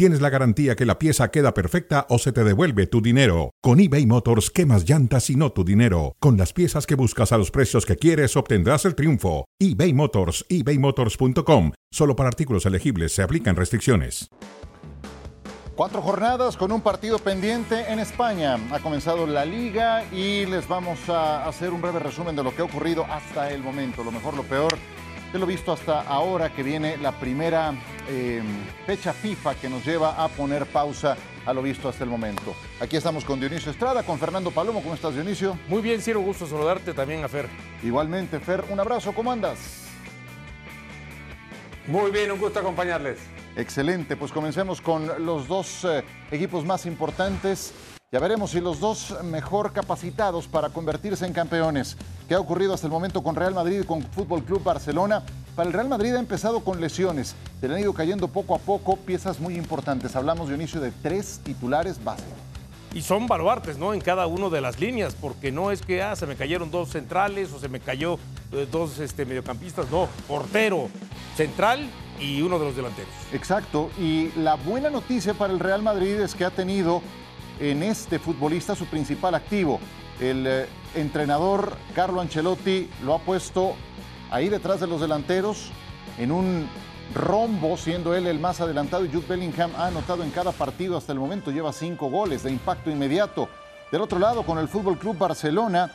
tienes la garantía que la pieza queda perfecta o se te devuelve tu dinero. Con eBay Motors, quemas llantas y no tu dinero. Con las piezas que buscas a los precios que quieres, obtendrás el triunfo. eBay Motors, ebaymotors.com. Solo para artículos elegibles se aplican restricciones. Cuatro jornadas con un partido pendiente en España. Ha comenzado la liga y les vamos a hacer un breve resumen de lo que ha ocurrido hasta el momento. Lo mejor, lo peor de lo visto hasta ahora que viene la primera eh, fecha FIFA que nos lleva a poner pausa a lo visto hasta el momento. Aquí estamos con Dionisio Estrada, con Fernando Palomo. ¿Cómo estás, Dionisio? Muy bien, Ciro, gusto saludarte también a Fer. Igualmente, Fer, un abrazo, ¿cómo andas? Muy bien, un gusto acompañarles. Excelente, pues comencemos con los dos eh, equipos más importantes. Ya veremos si los dos mejor capacitados para convertirse en campeones. ¿Qué ha ocurrido hasta el momento con Real Madrid y con Fútbol Club Barcelona? Para el Real Madrid ha empezado con lesiones. Se le han ido cayendo poco a poco piezas muy importantes. Hablamos de inicio de tres titulares básicos. Y son baluartes, ¿no? En cada una de las líneas, porque no es que ah, se me cayeron dos centrales o se me cayó eh, dos este, mediocampistas, no, portero, central y uno de los delanteros. Exacto, y la buena noticia para el Real Madrid es que ha tenido en este futbolista su principal activo. El eh, entrenador Carlo Ancelotti lo ha puesto ahí detrás de los delanteros en un rombo, siendo él el más adelantado. Y Jude Bellingham ha anotado en cada partido hasta el momento, lleva cinco goles de impacto inmediato. Del otro lado, con el Fútbol Club Barcelona,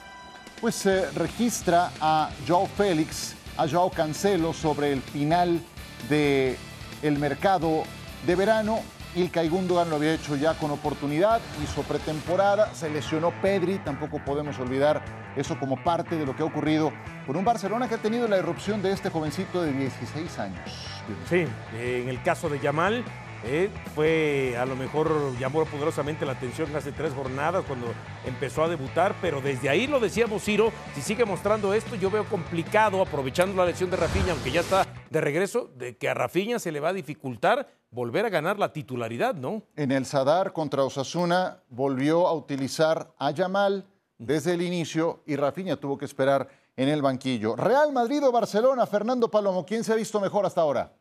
pues se registra a Joao Félix, a Joao Cancelo sobre el final del el mercado de verano. Ilkay Gundogan lo había hecho ya con oportunidad, hizo pretemporada, se lesionó Pedri, tampoco podemos olvidar eso como parte de lo que ha ocurrido con un Barcelona que ha tenido la irrupción de este jovencito de 16 años. Sí, en el caso de Yamal, eh, fue a lo mejor llamó poderosamente la atención hace tres jornadas cuando empezó a debutar, pero desde ahí lo decíamos Ciro, si sigue mostrando esto yo veo complicado aprovechando la lesión de Rafinha, aunque ya está de regreso, de que a Rafinha se le va a dificultar volver a ganar la titularidad, ¿no? En el Sadar contra Osasuna volvió a utilizar a Yamal desde el inicio y Rafinha tuvo que esperar en el banquillo. Real Madrid o Barcelona, Fernando Palomo, ¿quién se ha visto mejor hasta ahora?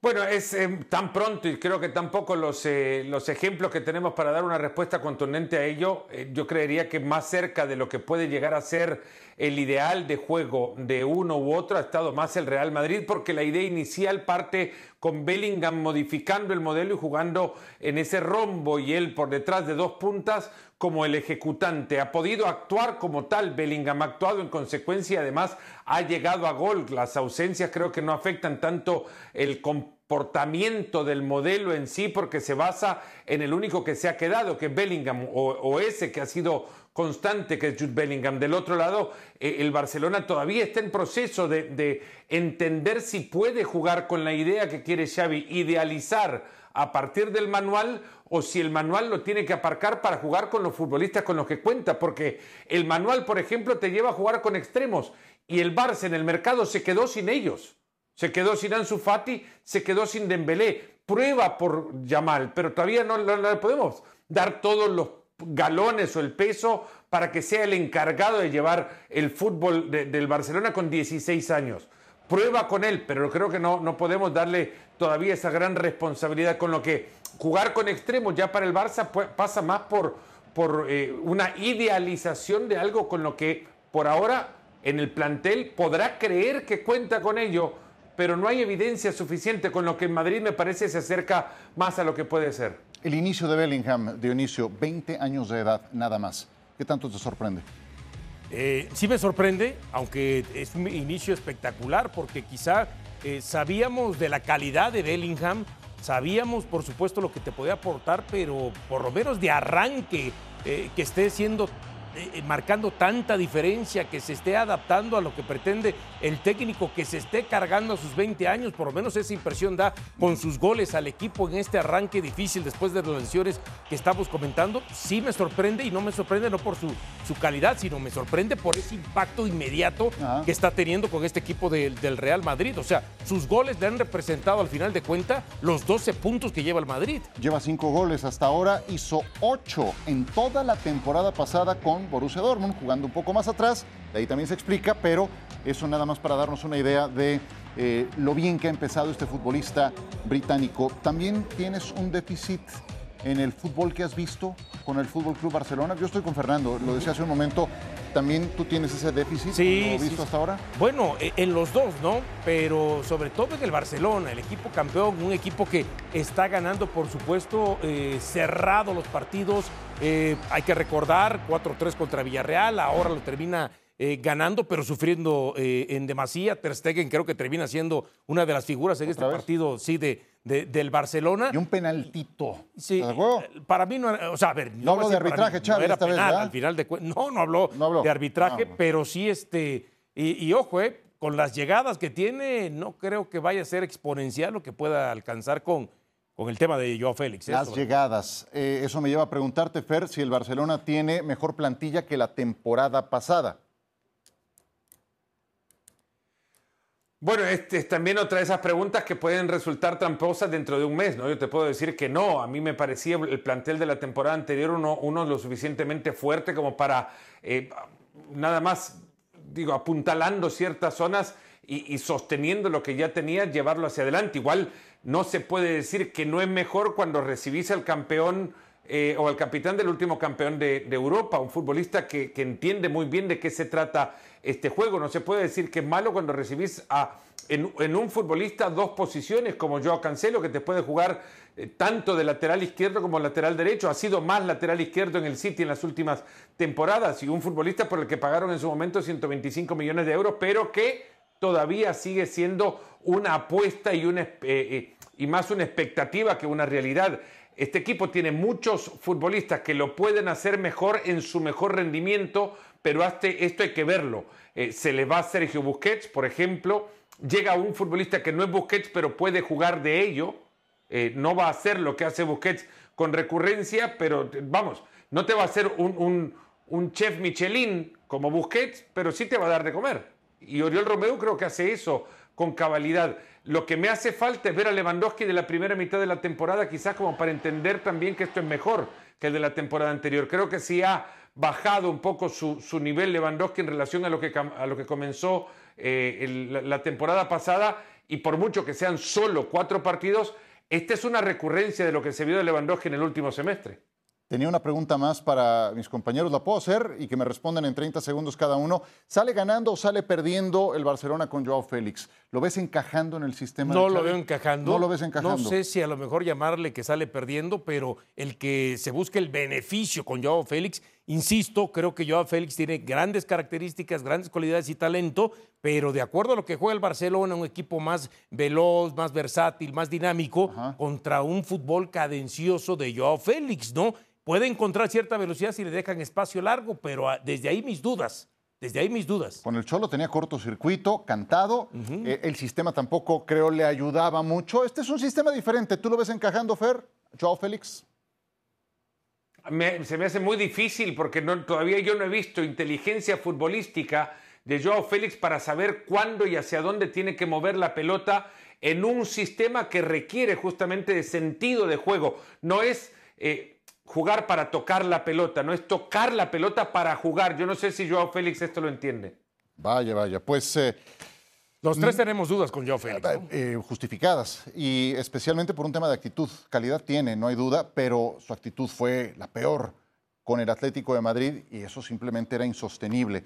Bueno, es eh, tan pronto y creo que tampoco los, eh, los ejemplos que tenemos para dar una respuesta contundente a ello, eh, yo creería que más cerca de lo que puede llegar a ser el ideal de juego de uno u otro ha estado más el Real Madrid porque la idea inicial parte con Bellingham modificando el modelo y jugando en ese rombo y él por detrás de dos puntas como el ejecutante. Ha podido actuar como tal, Bellingham ha actuado en consecuencia, además ha llegado a gol. Las ausencias creo que no afectan tanto el comportamiento del modelo en sí porque se basa en el único que se ha quedado, que Bellingham, o, ese que ha sido constante, que es Jude Bellingham. Del otro lado, eh, el Barcelona todavía está en proceso de, de entender si puede jugar con la idea que quiere Xavi, idealizar a partir del manual o si el manual lo tiene que aparcar para jugar con los futbolistas con los que cuenta, porque el manual, por ejemplo, te lleva a jugar con extremos y el Barça en el mercado se quedó sin ellos. Se quedó sin Ansu Fati, se quedó sin Dembélé. Prueba por Yamal, pero todavía no, le podemos dar todos los galones o el peso para que sea el encargado de llevar el fútbol del Barcelona con 16 años. Prueba con él, pero creo que no, no podemos darle todavía esa gran responsabilidad con lo que jugar con extremos ya para el Barça pasa más por, por eh, una idealización de algo con lo que por ahora en el plantel podrá creer que cuenta con ello, pero no hay evidencia suficiente con lo que en Madrid me parece se acerca más a lo que puede ser. El inicio de Bellingham, Dionisio, 20 años de edad, nada más. ¿Qué tanto te sorprende? Eh, sí me sorprende, aunque es un inicio espectacular, porque quizá eh, sabíamos de la calidad de Bellingham, Sabíamos, por supuesto, lo que te podía aportar, pero por lo menos de arranque, eh, que esté siendo eh, eh, marcando tanta diferencia, que se esté adaptando a lo que pretende el técnico, que se esté cargando a sus 20 años, por lo menos esa impresión da con sus goles al equipo en este arranque difícil después de las lesiones que estamos comentando, sí me sorprende y no me sorprende no por su, su calidad, sino me sorprende por ese impacto inmediato que está teniendo con este equipo del Real Madrid. O sea, sus goles le han representado al final de cuenta los 12 puntos que lleva el Madrid. Lleva 5 goles hasta ahora, hizo 8 en toda la temporada pasada con Borussia Dortmund, jugando un poco más atrás, de ahí también se explica, pero eso nada más para darnos una idea de eh, lo bien que ha empezado este futbolista británico. También tienes un déficit en el fútbol que has visto con el Fútbol Club Barcelona. Yo estoy con Fernando, lo decía hace un momento, también tú tienes ese déficit sí, lo visto hasta ahora. Bueno, e, en los dos, ¿no? Pero sobre todo en el Barcelona, el equipo campeón, un equipo que está ganando, por supuesto, eh, cerrado los partidos. Eh, hay que recordar 4-3 contra Villarreal, ahora lo termina eh, ganando, pero sufriendo en demasía. Ter Stegen creo que termina siendo una de las figuras en este partido, sí, de, del Barcelona. Y un penaltito. Sí, para mí no, o sea, a ver, no, habló de arbitraje, Chávez, esta vez, al final de no, no habló, de arbitraje, ah, pero sí este y, ojo, eh, con las llegadas que tiene, no creo que vaya a ser exponencial lo que pueda alcanzar con, con el tema de Joao Félix. ¿eh? Las llegadas. Eh, eso me lleva a preguntarte, Fer, si el Barcelona tiene mejor plantilla que la temporada pasada. Bueno, este es también otra de esas preguntas que pueden resultar tramposas dentro de un mes, ¿no? Yo te puedo decir que no, a mí me parecía el plantel de la temporada anterior uno, lo suficientemente fuerte como para eh, nada más, digo, apuntalando ciertas zonas y, sosteniendo lo que ya tenía, llevarlo hacia adelante. Igual no se puede decir que no es mejor cuando recibís al campeón eh, o al capitán del último campeón de, Europa, un futbolista que entiende muy bien de qué se trata este juego. No se puede decir que es malo cuando recibís a, en, un futbolista dos posiciones como Joao Cancelo, que te puede jugar eh, tanto de lateral izquierdo como lateral derecho. Ha sido más lateral izquierdo en el City en las últimas temporadas y un futbolista por el que pagaron en su momento 125 millones de euros, pero que todavía sigue siendo una apuesta y, eh, eh, y más una expectativa que una realidad. Este equipo tiene muchos futbolistas que lo pueden hacer mejor en su mejor rendimiento, pero esto hay que verlo. Eh, se le va a Sergio Busquets, por ejemplo, llega un futbolista que no es Busquets, pero puede jugar de ello, eh, no va a hacer lo que hace Busquets con recurrencia, pero vamos, no te va a hacer un, un, chef Michelin como Busquets, pero sí te va a dar de comer. Y Oriol Romeu creo que hace eso con cabalidad. Lo que me hace falta es ver a Lewandowski de la primera mitad de la temporada, quizás como para entender también que esto es mejor que el de la temporada anterior. Creo que sí ha bajado un poco su, nivel Lewandowski en relación a lo que, a lo que comenzó eh, la, temporada pasada y por mucho que sean solo cuatro partidos, esta es una recurrencia de lo que se vio de Lewandowski en el último semestre. Tenía una pregunta más para mis compañeros, la puedo hacer y que me respondan en 30 segundos cada uno. ¿Sale ganando o sale perdiendo el Barcelona con Joao Félix? ¿Lo ves encajando en el sistema? No lo veo encajando. No lo ves encajando. No sé si a lo mejor llamarle que sale perdiendo, pero el que se busque el beneficio con Joao Félix, insisto, creo que Joao Félix tiene grandes características, grandes cualidades y talento, pero de acuerdo a lo que juega el Barcelona, un equipo más veloz, más versátil, más dinámico, contra un fútbol cadencioso de Joao Félix, ¿no? puede encontrar cierta velocidad si le dejan espacio largo, pero desde ahí mis dudas. Desde ahí mis dudas. Con el Cholo tenía cortocircuito, cantado. Eh, el sistema tampoco creo le ayudaba mucho. Este es un sistema diferente. ¿Tú lo ves encajando, Fer? Joao Félix. se me hace muy difícil porque no, todavía yo no he visto inteligencia futbolística de Joao Félix para saber cuándo y hacia dónde tiene que mover la pelota en un sistema que requiere justamente de sentido de juego. No es eh, jugar para tocar la pelota, no es tocar la pelota para jugar. Yo no sé si Joao Félix esto lo entiende. Vaya, vaya, pues... Eh, Los tres tenemos dudas con Joao Félix. Eh, eh, justificadas, y especialmente por un tema de actitud. Calidad tiene, no hay duda, pero su actitud fue la peor con el Atlético de Madrid y eso simplemente era insostenible.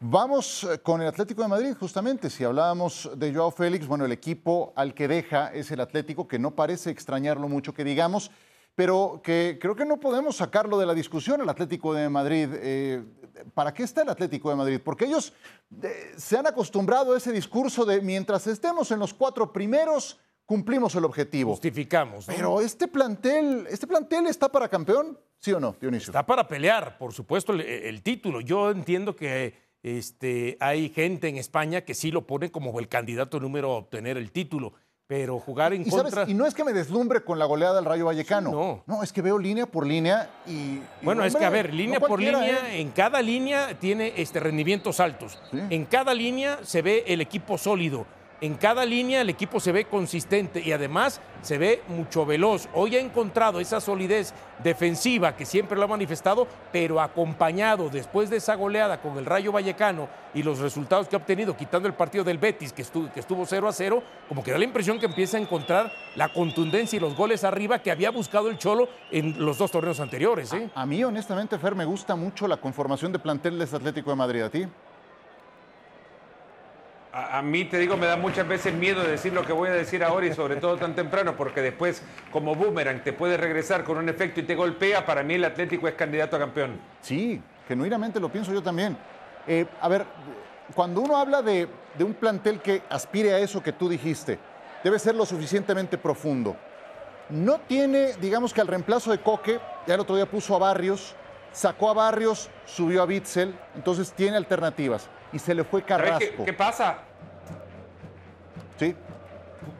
Vamos con el Atlético de Madrid, justamente. Si hablábamos de Joao Félix, bueno, el equipo al que deja es el Atlético, que no parece extrañarlo mucho que digamos pero que creo que no podemos sacarlo de la discusión el Atlético de Madrid. Eh, ¿Para qué está el Atlético de Madrid? Porque ellos eh, se han acostumbrado a ese discurso de mientras estemos en los cuatro primeros, cumplimos el objetivo. Justificamos. ¿no? Pero este plantel, este plantel está para campeón, ¿sí o no, Dionisio? Está para pelear, por supuesto, el, el título. Yo entiendo que este, hay gente en España que sí lo pone como el candidato número a obtener el título. Pero jugar en y, contra. ¿sabes? y no es que me deslumbre con la goleada del Rayo Vallecano. Sí, no. no, es que veo línea por línea y. y Bueno, es que a ver, línea no por línea, ¿eh? en cada línea tiene este, rendimientos altos. Sí. En cada línea se ve el equipo sólido. En cada línea el equipo se ve consistente y además se ve mucho veloz. Hoy ha encontrado esa solidez defensiva que siempre lo ha manifestado, pero acompañado después de esa goleada con el Rayo Vallecano y los resultados que ha obtenido, quitando el partido del Betis, que estuvo, que estuvo 0 a 0, como que da la impresión que empieza a encontrar la contundencia y los goles arriba que había buscado el Cholo en los dos torneos anteriores. ¿eh? A mí, honestamente, Fer, me gusta mucho la conformación de plantel de este Atlético de Madrid. ¿A ti? A, mí, te digo, me da muchas veces miedo de decir lo que voy a decir ahora y sobre todo tan temprano, porque después, como boomerang, te puede regresar con un efecto y te golpea. Para mí, el Atlético es candidato a campeón. Sí, genuinamente lo pienso yo también. Eh, a ver, cuando uno habla de, de un plantel que aspire a eso que tú dijiste, debe ser lo suficientemente profundo. No tiene, digamos que al reemplazo de Coque, ya el otro día puso a Barrios, sacó a Barrios, subió a Bitzel, entonces tiene alternativas. Y se le fue ¿Sabes Carrasco. qué, qué pasa? Sí,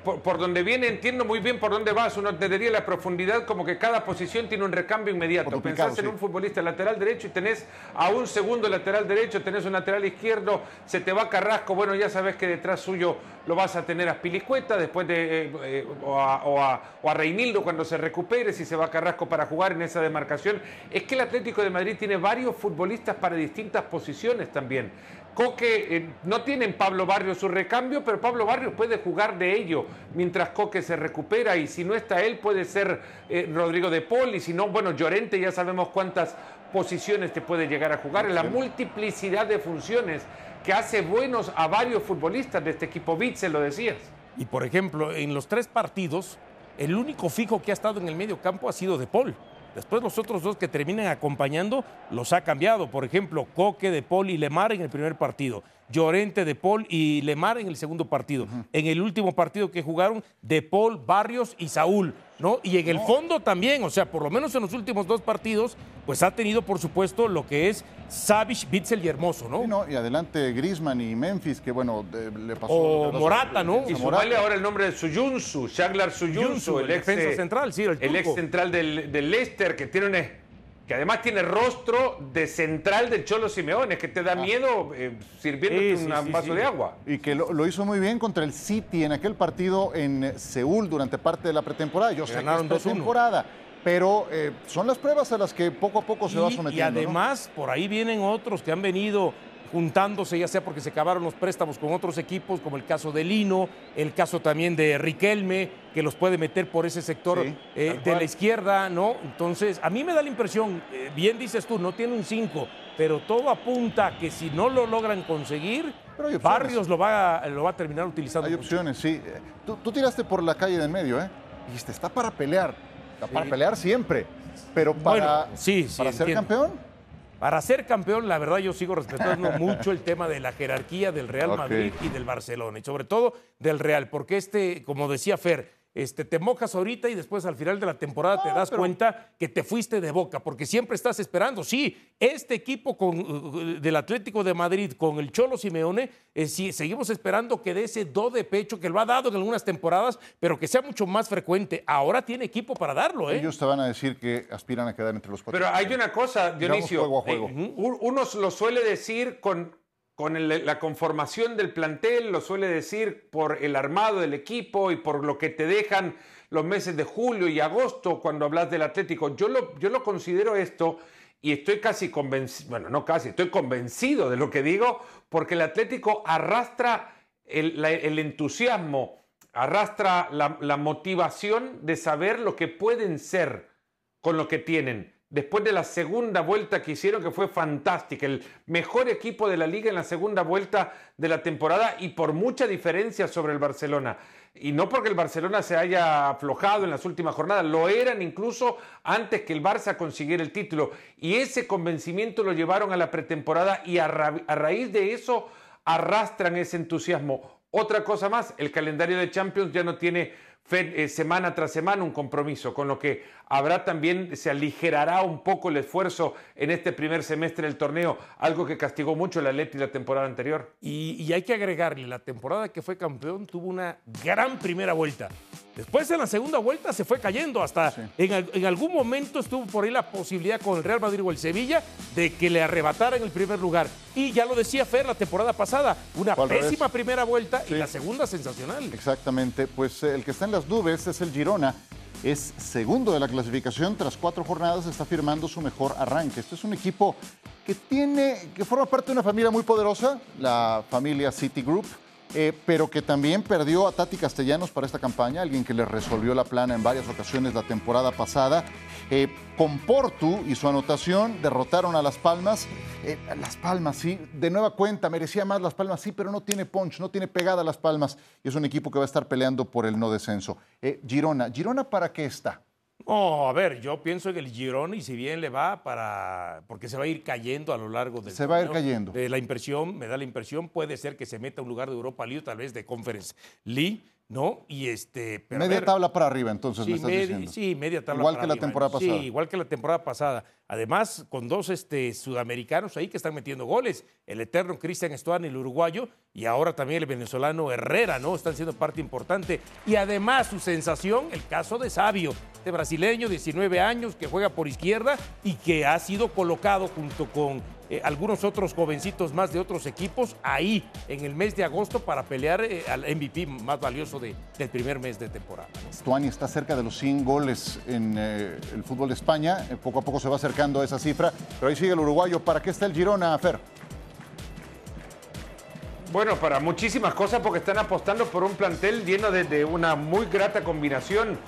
Por, por donde viene, entiendo muy bien por dónde vas. Uno entendería la profundidad como que cada posición tiene un recambio inmediato. Pensás en un futbolista lateral derecho y tenés a un segundo lateral derecho, tenés un lateral izquierdo, se te va Carrasco. Bueno, ya sabes que detrás suyo lo vas a tener a Spilicueta, después de. eh, eh, o, a, o a- o a Reinildo cuando se recupere, si se va Carrasco para jugar en esa demarcación. Es que el Atlético de Madrid tiene varios futbolistas para distintas posiciones también. Coque eh, no tiene en Pablo Barrios su recambio, pero Pablo Barrios puede jugar de ello mientras Coque se recupera y si no está él puede ser eh, Rodrigo de Paul y si no, bueno, Llorente ya sabemos cuántas posiciones te puede llegar a jugar, la multiplicidad de funciones que hace buenos a varios futbolistas de este equipo Bitzel, lo decías. Y por ejemplo, en los tres partidos, el único fijo que ha estado en el medio campo ha sido De Paul. Después los otros dos que terminan acompañando los ha cambiado. Por ejemplo, Coque, De Paul y Lemar en el primer partido. Llorente, De Paul y Lemar en el segundo partido. En el último partido que jugaron, De Paul, Barrios y Saúl. ¿no? Y en el fondo también, o sea, por lo menos en los últimos dos partidos, pues ha tenido, por supuesto, lo que es Savage, Bitzel y Hermoso, ¿no? Sí, no, y adelante Grisman y Memphis, que bueno, de- le pasó. O Morata, ¿no? Y sumarle Morata. ahora el nombre de Suyunsu, Shaglar Suyunsu, Yunsu, el ex defensa central, sí, el el ex central del, del Leicester, que tiene un- que además tiene rostro de central del Cholo Simeone, que te da miedo eh, sirviéndote Ah. Sí, sí, un sí, vaso sí. de agua. Y que lo, lo hizo muy bien contra el City en aquel partido en Seúl durante parte de la pretemporada. Yo sé que Ganaron es 2-1. pretemporada, pero eh, son las pruebas a las que poco a poco se va Y- Y, sometiendo. ¿no? además, por ahí vienen otros que han venido juntándose, ya sea porque se acabaron los préstamos con otros equipos, como el caso de Lino, el caso también de Riquelme, que los puede meter por ese sector Sí, eh, de la izquierda, ¿no? Entonces, a mí me da la impresión, eh, bien dices tú, no tiene un 5, pero todo apunta a que si no lo logran conseguir, Pero. Barrios lo va, a- lo va a terminar utilizando. Hay opciones, sí. Eh, Tú, tú tiraste por la calle de en medio, ¿eh? Dijiste, está para pelear. Está para pelear siempre. Pero para, Bueno, sí, sí, para ser entiendo. campeón, Para ser campeón, la verdad yo sigo respetando mucho el tema de la jerarquía del Real. Madrid y del Barcelona, y sobre todo del Real, porque este, como decía Fer, este, te mojas ahorita y después al final de la temporada te das pero- cuenta que te fuiste de boca, porque siempre estás esperando. Sí, este equipo con, uh, del Atlético de Madrid con el Cholo Simeone, eh, sí, seguimos esperando que dé ese do de pecho que lo ha dado en algunas temporadas, pero que sea mucho más frecuente. Ahora tiene equipo para darlo, ¿eh? ellos te van a decir que aspiran a quedar entre los cuatro. Pero hay una cosa, Dionisio. juego a juego. eh, un- uno lo suele decir con, con la conformación del plantel, lo suele decir por el armado del equipo y por lo que te dejan los meses de julio y agosto cuando hablas del Atlético. Yo lo, considero esto y estoy casi convencido, bueno, no casi, estoy convencido de lo que digo, porque el Atlético arrastra el, entusiasmo, arrastra la motivación de saber lo que pueden ser con lo que tienen. Después de la segunda vuelta que hicieron, que fue fantástica, el mejor equipo de la liga en la segunda vuelta de la temporada y por mucha diferencia sobre el Barcelona. Y no porque el Barcelona se haya aflojado en las últimas jornadas, lo eran incluso antes que el Barça consiguiera el título. Y ese convencimiento lo llevaron a la pretemporada y a, a raíz de eso arrastran ese entusiasmo. Otra cosa más, el calendario de Champions ya no tiene semana tras semana un compromiso, con lo que habrá también, se aligerará un poco el esfuerzo en este primer semestre del torneo, algo que castigó mucho el Atleti la temporada anterior. Y, hay que agregarle, la temporada que fue campeón tuvo una gran primera vuelta. Después en la segunda vuelta se fue cayendo, hasta en, en, algún momento estuvo por ahí la posibilidad con el Real Madrid o el Sevilla de que le arrebataran el primer lugar. Y ya lo decía Fer la temporada pasada, una pésima primera vuelta y la segunda sensacional. Exactamente, pues eh, el que está en las nubes es el Girona es segundo de la clasificación. Tras cuatro jornadas está firmando su mejor arranque. Este es un equipo que tiene, que forma parte de una familia muy poderosa, la familia Citigroup. Eh, pero que también perdió a Tati Castellanos para esta campaña, alguien que le resolvió la plana en varias ocasiones la temporada pasada. Eh, con Portu y su anotación derrotaron a Las Palmas. Eh, Las Palmas, sí, de nueva cuenta, merecía más Las Palmas, sí, pero no tiene punch, no tiene pegada Las Palmas. Y es un equipo que va a estar peleando por el no descenso. Girona, ¿Girona para qué está? Oh, a ver, yo pienso que el Girona, y si bien le va para. porque se va a ir cayendo a lo largo del. Se va a ir cayendo. De la impresión, me da la impresión, puede ser que se meta a un lugar de Europa League, tal vez de Conference League ¿no? Y este. media tabla para arriba, entonces, sí, me estás diciendo. Sí, media tabla igual que la temporada pasada. Sí, igual que la temporada pasada. Además, con dos este, sudamericanos ahí que están metiendo goles. El eterno Cristian Estuán, el uruguayo, y ahora también el venezolano Herrera, ¿no? Están siendo parte importante. Y además, su sensación, el caso de Sabio, de brasileño, 19 años, que juega por izquierda y que ha sido colocado junto con eh, algunos otros jovencitos más de otros equipos ahí en el mes de agosto para pelear eh, al MVP más valioso de, del primer mes de temporada. Stuani está cerca de los 100 goles en eh, el fútbol de España, poco a poco se va acercando a esa cifra, pero ahí sigue el uruguayo. ¿Para qué está el Girona, Fer? Bueno, para muchísimas cosas porque están apostando por un plantel lleno de, una muy grata combinación.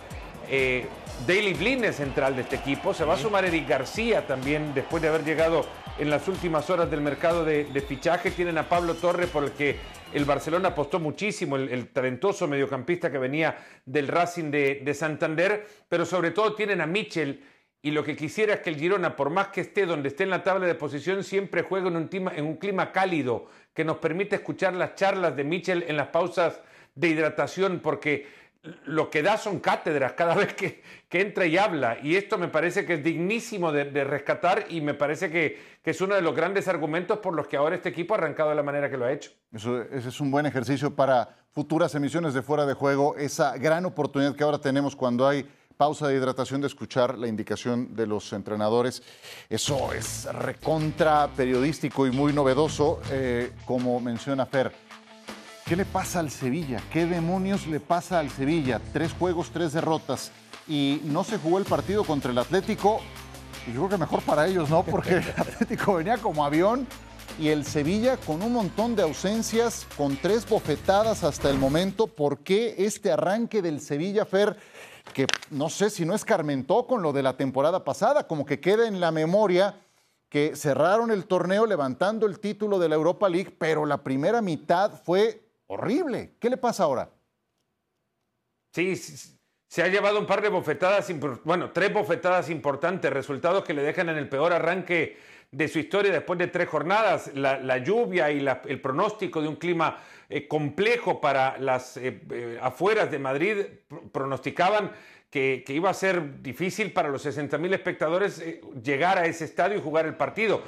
Daily Blin es central de este equipo. Se va a sumar Eric García también después de haber llegado en las últimas horas del mercado de, fichaje. Tienen a Pablo Torres por el que el Barcelona apostó muchísimo, el, talentoso mediocampista que venía del Racing de, Santander, pero sobre todo tienen a Mitchell. Y lo que quisiera es que el Girona, por más que esté donde esté en la tabla de posición, siempre juegue en un, clima, en un clima cálido que nos permite escuchar las charlas de Mitchell en las pausas de hidratación, porque lo que da son cátedras cada vez que, entra y habla. Y esto me parece que es dignísimo de, rescatar y me parece que, es uno de los grandes argumentos por los que ahora este equipo ha arrancado de la manera que lo ha hecho. Eso, ese es un buen ejercicio para futuras emisiones de fuera de juego, esa gran oportunidad que ahora tenemos cuando hay pausa de hidratación de escuchar la indicación de los entrenadores. Eso es recontra periodístico y muy novedoso, eh, como menciona Fer ¿Qué le pasa al Sevilla? ¿Qué demonios le pasa al Sevilla? Tres juegos, tres derrotas. Y no se jugó el partido contra el Atlético. Y yo creo que mejor para ellos, ¿no? Porque el Atlético venía como avión y el Sevilla con un montón de ausencias, con tres bofetadas hasta el momento. ¿Por qué este arranque del Sevilla, Fer? Que no sé si no escarmentó con lo de la temporada pasada, como que queda en la memoria que cerraron el torneo levantando el título de la Europa League, pero la primera mitad fue horrible. ¿Qué le pasa ahora? Sí, se ha llevado un par de bofetadas, bueno, tres bofetadas importantes, resultados que le dejan en el peor arranque de su historia después de tres jornadas. La, lluvia y el pronóstico de un clima eh, complejo para las eh, eh, afueras de Madrid pronosticaban que, que, iba a ser difícil para los 60.000 espectadores llegar a ese estadio y jugar el partido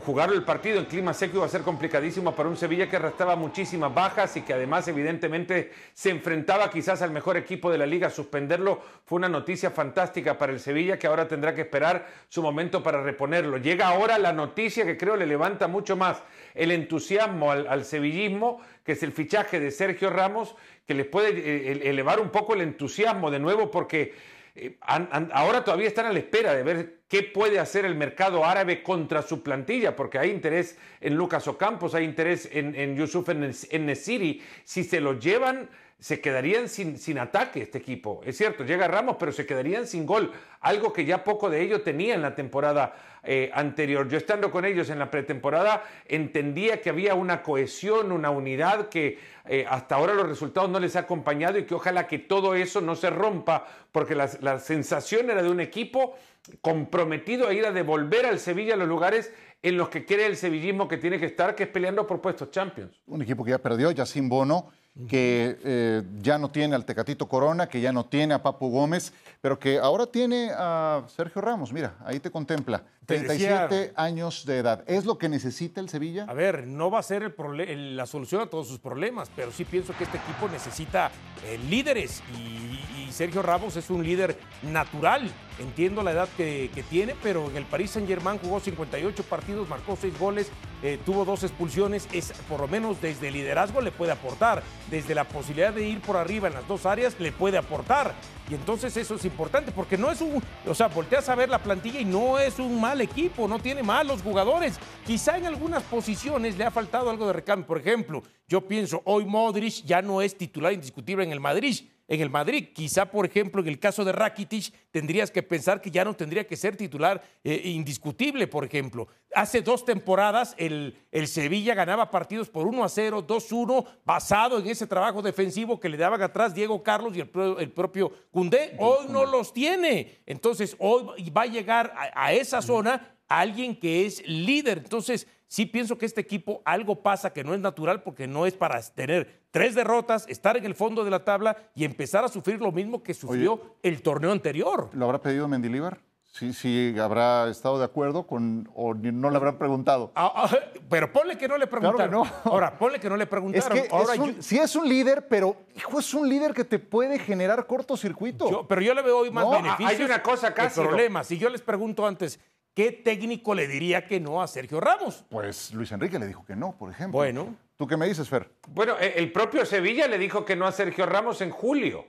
jugar el partido en clima seco iba a ser complicadísimo para un Sevilla que arrastraba muchísimas bajas y que además evidentemente se enfrentaba quizás al mejor equipo de la liga. Suspenderlo fue una noticia fantástica para el Sevilla que ahora tendrá que esperar su momento para reponerlo. Llega ahora la noticia que creo le levanta mucho más el entusiasmo al, sevillismo, que es el fichaje de Sergio Ramos, que les puede eh, elevar un poco el entusiasmo de nuevo porque eh, ahora todavía están a la espera de ver qué puede hacer el mercado árabe contra su plantilla, porque hay interés en Lucas Ocampos, hay interés en, en Yusuf en Nesiri. Si se lo llevan, se quedarían sin, sin ataque este equipo. Es cierto, llega Ramos, pero se quedarían sin gol, algo que ya poco de ello tenía en la temporada eh, anterior. Yo estando con ellos en la pretemporada entendía que había una cohesión, una unidad que eh, hasta ahora los resultados no les ha acompañado y que ojalá que todo eso no se rompa, porque la, la sensación era de un equipo comprometido a ir a devolver al Sevilla los lugares en los que quiere el sevillismo que tiene que estar, que es peleando por puestos Champions. Un equipo que ya perdió, ya sin bono, que eh, ya no tiene al Tecatito Corona, que ya no tiene a Papu Gómez, pero que ahora tiene a Sergio Ramos. Mira, ahí te contempla. Te 37 decía- años de edad. ¿Es lo que necesita el Sevilla? A ver, no va a ser el prole- el- la solución a todos sus problemas, pero sí pienso que este equipo necesita eh, líderes y, y Sergio Ramos es un líder natural. Entiendo la edad que, que tiene, pero en el Paris Saint Germain jugó 58 partidos, marcó 6 goles, eh, tuvo dos expulsiones. Es por lo menos desde el liderazgo le puede aportar, desde la posibilidad de ir por arriba en las dos áreas le puede aportar. Y entonces eso es importante porque no es un, o sea, volteas a ver la plantilla y no es un mal equipo, no tiene malos jugadores. Quizá en algunas posiciones le ha faltado algo de recambio. Por ejemplo, yo pienso, hoy Modric ya no es titular indiscutible en el Madrid. En el Madrid, quizá por ejemplo en el caso de Rakitic, tendrías que pensar que ya no tendría que ser titular eh, indiscutible, por ejemplo. Hace dos temporadas el, el Sevilla ganaba partidos por 1 a 0, 2-1, basado en ese trabajo defensivo que le daban atrás Diego Carlos y el, pro- el propio Cundé. Hoy no los tiene. Entonces, hoy va a llegar a, a esa zona alguien que es líder. Entonces, sí pienso que este equipo algo pasa que no es natural porque no es para tener tres derrotas, estar en el fondo de la tabla y empezar a sufrir lo mismo que sufrió el torneo anterior. ¿Lo habrá pedido Mendilíbar? Sí, sí, habrá estado de acuerdo con, o no le habrán preguntado. Ah, ah, pero ponle que no le Claro que preguntaron. no. Ahora, ponle que no le Es preguntaron. que Ahora es un- yo- sí es un líder, pero hijo, es un líder que te puede generar cortocircuito. Yo- pero yo le veo hoy más No, beneficios. hay una cosa, que Cássio. problemas. Si yo les pregunto antes, ¿qué técnico le diría que no a Sergio Ramos? Pues Luis Enrique le dijo que no, por ejemplo. Bueno. ¿Tú qué me dices, Fer? Bueno, e- el propio Sevilla le dijo que no a Sergio Ramos en julio.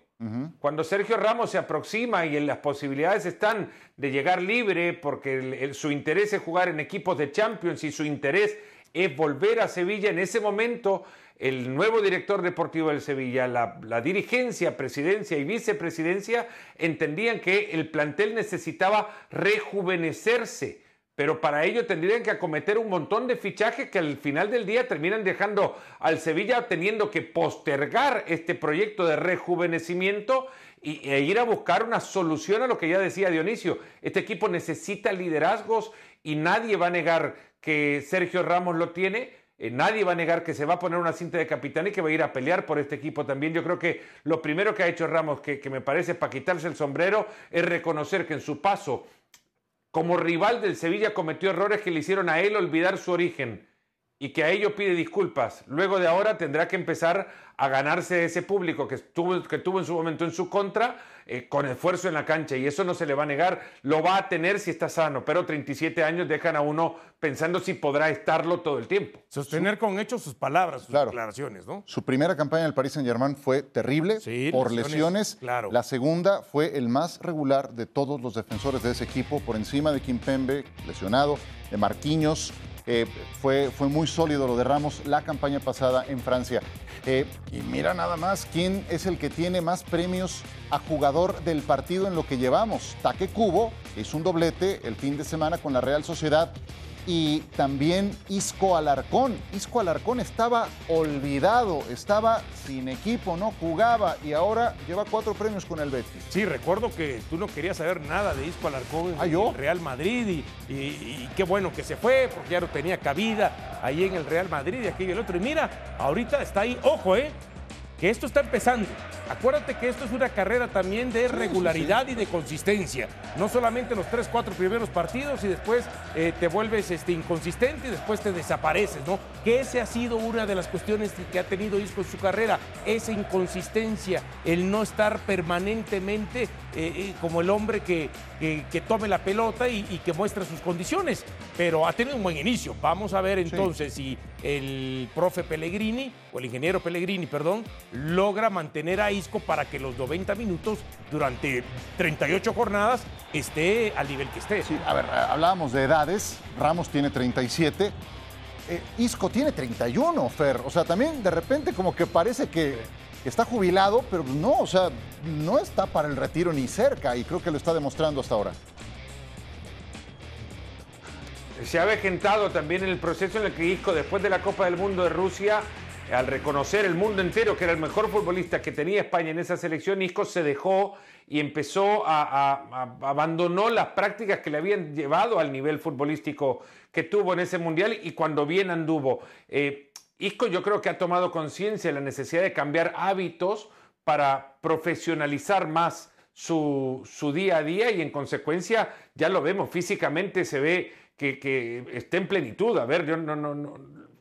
Cuando Sergio Ramos se aproxima y en las posibilidades están de llegar libre porque el- el- su interés es jugar en equipos de Champions y su interés es volver a Sevilla, en ese momento el nuevo director deportivo del Sevilla, la, dirigencia, presidencia y vicepresidencia entendían que el plantel necesitaba rejuvenecerse. Pero para ello tendrían que acometer un montón de fichajes que al final del día terminan dejando al Sevilla teniendo que postergar este proyecto de rejuvenecimiento y, e ir a buscar una solución a lo que ya decía Dionisio. Este equipo necesita liderazgos y nadie va a negar que Sergio Ramos lo tiene. eh, nadie va a negar que se va a poner una cinta de capitán y que va a ir a pelear por este equipo también. Yo creo que lo primero que ha hecho Ramos, que, que me parece para quitarse el sombrero, es reconocer que en su paso como rival del Sevilla cometió errores que le hicieron a él olvidar su origen y que a ello pide disculpas. Luego de ahora tendrá que empezar a ganarse ese público que tuvo, que tuvo en su momento en su contra eh, con esfuerzo en la cancha y eso no se le va a negar, lo va a tener si está sano, pero 37 años dejan a uno pensando si podrá estarlo todo el tiempo. Sostener con hechos sus palabras, sus Claro. declaraciones, ¿no? Su primera campaña en el Paris Saint Germain fue terrible Sí, por lesiones, lesiones. claro. La segunda fue el más regular de todos los defensores de ese equipo, por encima de Kimpembe, lesionado, de Marquinhos. Eh, fue, fue muy sólido lo de Ramos la campaña pasada en Francia. Eh, y mira nada más quién es el que tiene más premios a jugador del partido en lo que llevamos. Taque Cubo hizo un doblete el fin de semana con la Real Sociedad y también Isco Alarcón. Isco Alarcón estaba olvidado, estaba sin equipo, no jugaba y ahora lleva cuatro premios con el Betis. Sí, recuerdo que tú no querías saber nada de Isco Alarcón en Ah, ¿yo? el Real Madrid y, y- y qué bueno que se fue porque ya no tenía cabida ahí en el Real Madrid y aquí y el otro. Y mira, ahorita está ahí, ojo, ¿eh? Que esto está empezando. Acuérdate que esto es una carrera también de regularidad y de consistencia. No solamente los tres, cuatro primeros partidos y después eh, te vuelves este, inconsistente y después te desapareces, ¿no? Que ese ha sido una de las cuestiones que ha tenido Isco en su carrera, esa inconsistencia, el no estar permanentemente eh, eh, como el hombre que, que- que tome la pelota y, y que muestre sus condiciones. Pero ha tenido un buen inicio. Vamos a ver entonces si el profe Pellegrini, o el ingeniero Pellegrini, perdón, logra mantener a Isco para que los 90 minutos durante 38 jornadas esté al nivel que esté. Sí, a ver, eh, hablábamos de edades, Ramos tiene 37, eh, Isco tiene 31, Fer. O sea, también de repente como que parece que está jubilado, pero no, o sea, no está para el retiro ni cerca y creo que lo está demostrando hasta ahora. Se ha avejentado también en el proceso en el que Isco, después de la Copa del Mundo de Rusia, al reconocer el mundo entero que era el mejor futbolista que tenía España en esa selección, Isco se dejó y empezó a, abandonó las prácticas que le habían llevado al nivel futbolístico que tuvo en ese mundial y cuando bien anduvo. Eh, Isco yo creo que ha tomado conciencia de la necesidad de cambiar hábitos para profesionalizar más su, día a día y en consecuencia ya lo vemos, físicamente se ve que, está en plenitud. A ver, yo no,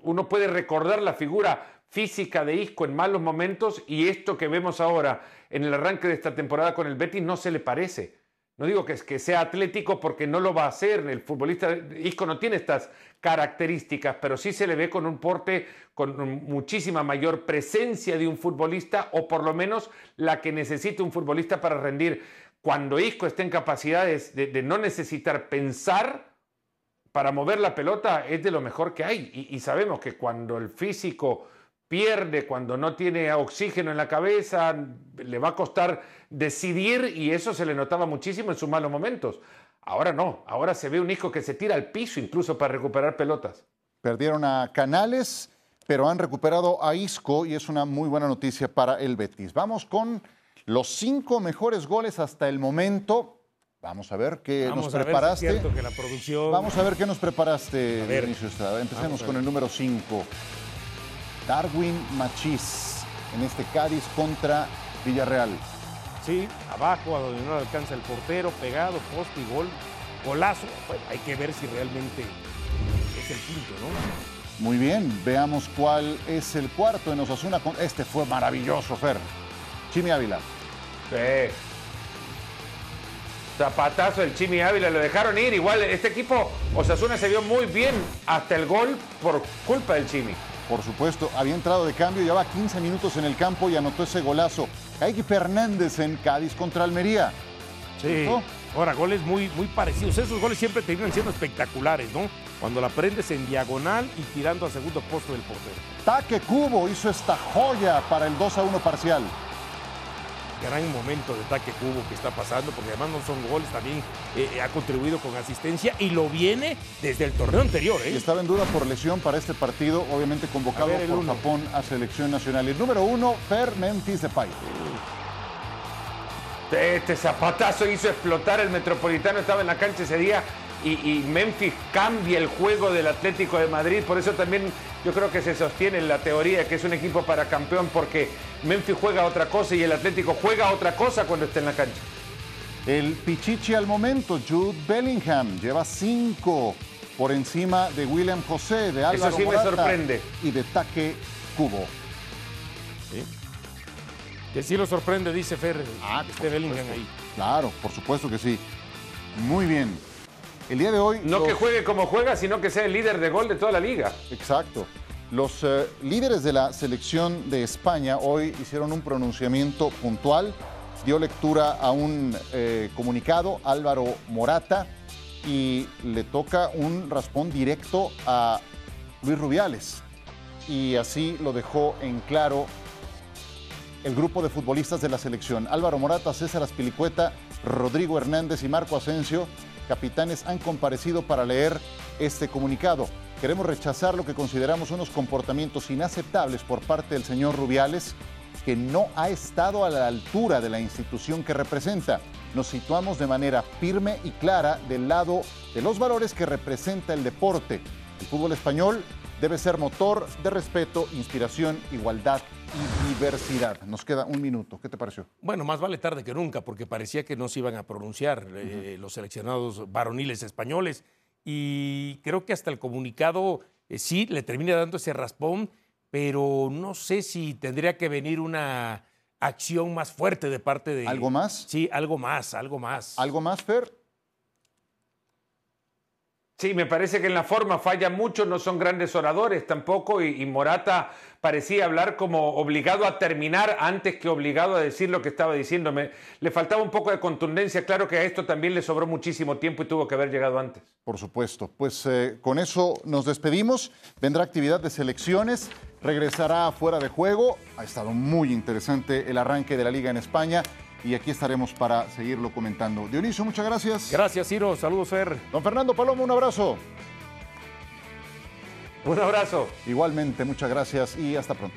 uno puede recordar la figura física de Isco en malos momentos y esto que vemos ahora en el arranque de esta temporada con el Betis no se le parece. No digo que, que sea atlético porque no lo va a hacer. El futbolista Isco no tiene estas características, pero sí se le ve con un porte con muchísima mayor presencia de un futbolista o por lo menos la que necesita un futbolista para rendir. Cuando Isco esté en capacidades de, no necesitar pensar para mover la pelota, es de lo mejor que hay. y sabemos que cuando el físico pierde, cuando no tiene oxígeno en la cabeza, le va a costar decidir y eso se le notaba muchísimo en sus malos momentos. Ahora no, ahora se ve un hijo que se tira al piso incluso para recuperar pelotas. Perdieron a Canales, pero han recuperado a Isco y es una muy buena noticia para el Betis. Vamos con los cinco mejores goles hasta el momento. Vamos a ver qué nos preparaste. Vamos a ver qué nos preparaste, Dionisio Estrada. Empecemos con el número 5. Darwin Machís en este Cádiz contra Villarreal. Sí, abajo, a donde no alcanza el portero, pegado, poste y gol. Golazo. hay que ver si realmente es el quinto, ¿no? Muy bien, veamos cuál es el cuarto en Osasuna. Este fue maravilloso, Fer. Chimi Ávila. Sí. Zapatazo del Chimi Ávila, lo dejaron ir. Igual este equipo, Osasuna se vio muy bien hasta el gol por culpa del Chimi. Por supuesto, había entrado de cambio, llevaba 15 minutos en el campo y anotó ese golazo. Kaique Fernández en Cádiz contra Almería. Sí. Ahora, goles muy, muy parecidos. Esos goles siempre terminan siendo espectaculares, ¿no? Cuando la prendes en diagonal y tirando a segundo puesto del portero. Taque Cubo hizo esta joya para el 2 a 1 parcial gran momento de ataque cubo que está pasando, porque además no son goles, también eh, eh, ha contribuido con asistencia y lo viene desde el torneo anterior. ¿eh? Y estaba en duda por lesión para este partido, obviamente convocado por Japón a selección nacional. El número uno, Fer Memphis Depay. Este zapatazo hizo explotar el Metropolitano, estaba en la cancha ese día y, Memphis cambia el juego del Atlético de Madrid. Por eso también yo creo que se sostiene en la teoría que es un equipo para campeón porque Memphis juega otra cosa y el Atlético juega otra cosa cuando está en la cancha. El Pichichi al momento, Jude Bellingham, lleva cinco por encima de William José, de Álvaro Eso sí me sorprende. y de Taque Cubo. Que sí lo sorprende, dice Fer, ah, este Bellingham ahí. Claro, por supuesto que sí. Muy bien. El día de hoy. No que juegue como juega, sino que sea el líder de gol de toda la liga. Exacto. Los eh, líderes de la selección de España hoy hicieron un pronunciamiento puntual, dio lectura a un eh, comunicado, Álvaro Morata, y le toca un raspón directo a Luis Rubiales. Y así lo dejó en claro el grupo de futbolistas de la selección. Álvaro Morata, César Aspilicueta, Rodrigo Hernández y Marco Asensio capitanes han comparecido para leer este comunicado. Queremos rechazar lo que consideramos unos comportamientos inaceptables por parte del señor Rubiales, que no ha estado a la altura de la institución que representa. Nos situamos de manera firme y clara del lado de los valores que representa el deporte. El fútbol español debe ser motor de respeto, inspiración, igualdad y diversidad. Nos queda un minuto. ¿Qué te pareció? Bueno, más vale tarde que nunca, porque parecía que no se iban a pronunciar eh, los seleccionados varoniles españoles. Y creo que hasta el comunicado eh, sí le termina dando ese raspón, pero no sé si tendría que venir una acción más fuerte de parte de. ¿Algo más? Sí, algo más, algo más. ¿Algo más, Fer? Sí, me parece que en la forma falla mucho, no son grandes oradores tampoco y, Morata parecía hablar como obligado a terminar antes que obligado a decir lo que estaba diciendo. le faltaba un poco de contundencia, claro que a esto también le sobró muchísimo tiempo y tuvo que haber llegado antes. Por supuesto, pues eh, con eso nos despedimos, vendrá actividad de selecciones, regresará fuera de juego, ha estado muy interesante el arranque de la liga en España y aquí estaremos para seguirlo comentando. Dionisio, muchas gracias. Gracias, Ciro. Saludos, Fer. Don Fernando Palomo, un abrazo. Un abrazo. Igualmente, muchas gracias y hasta pronto.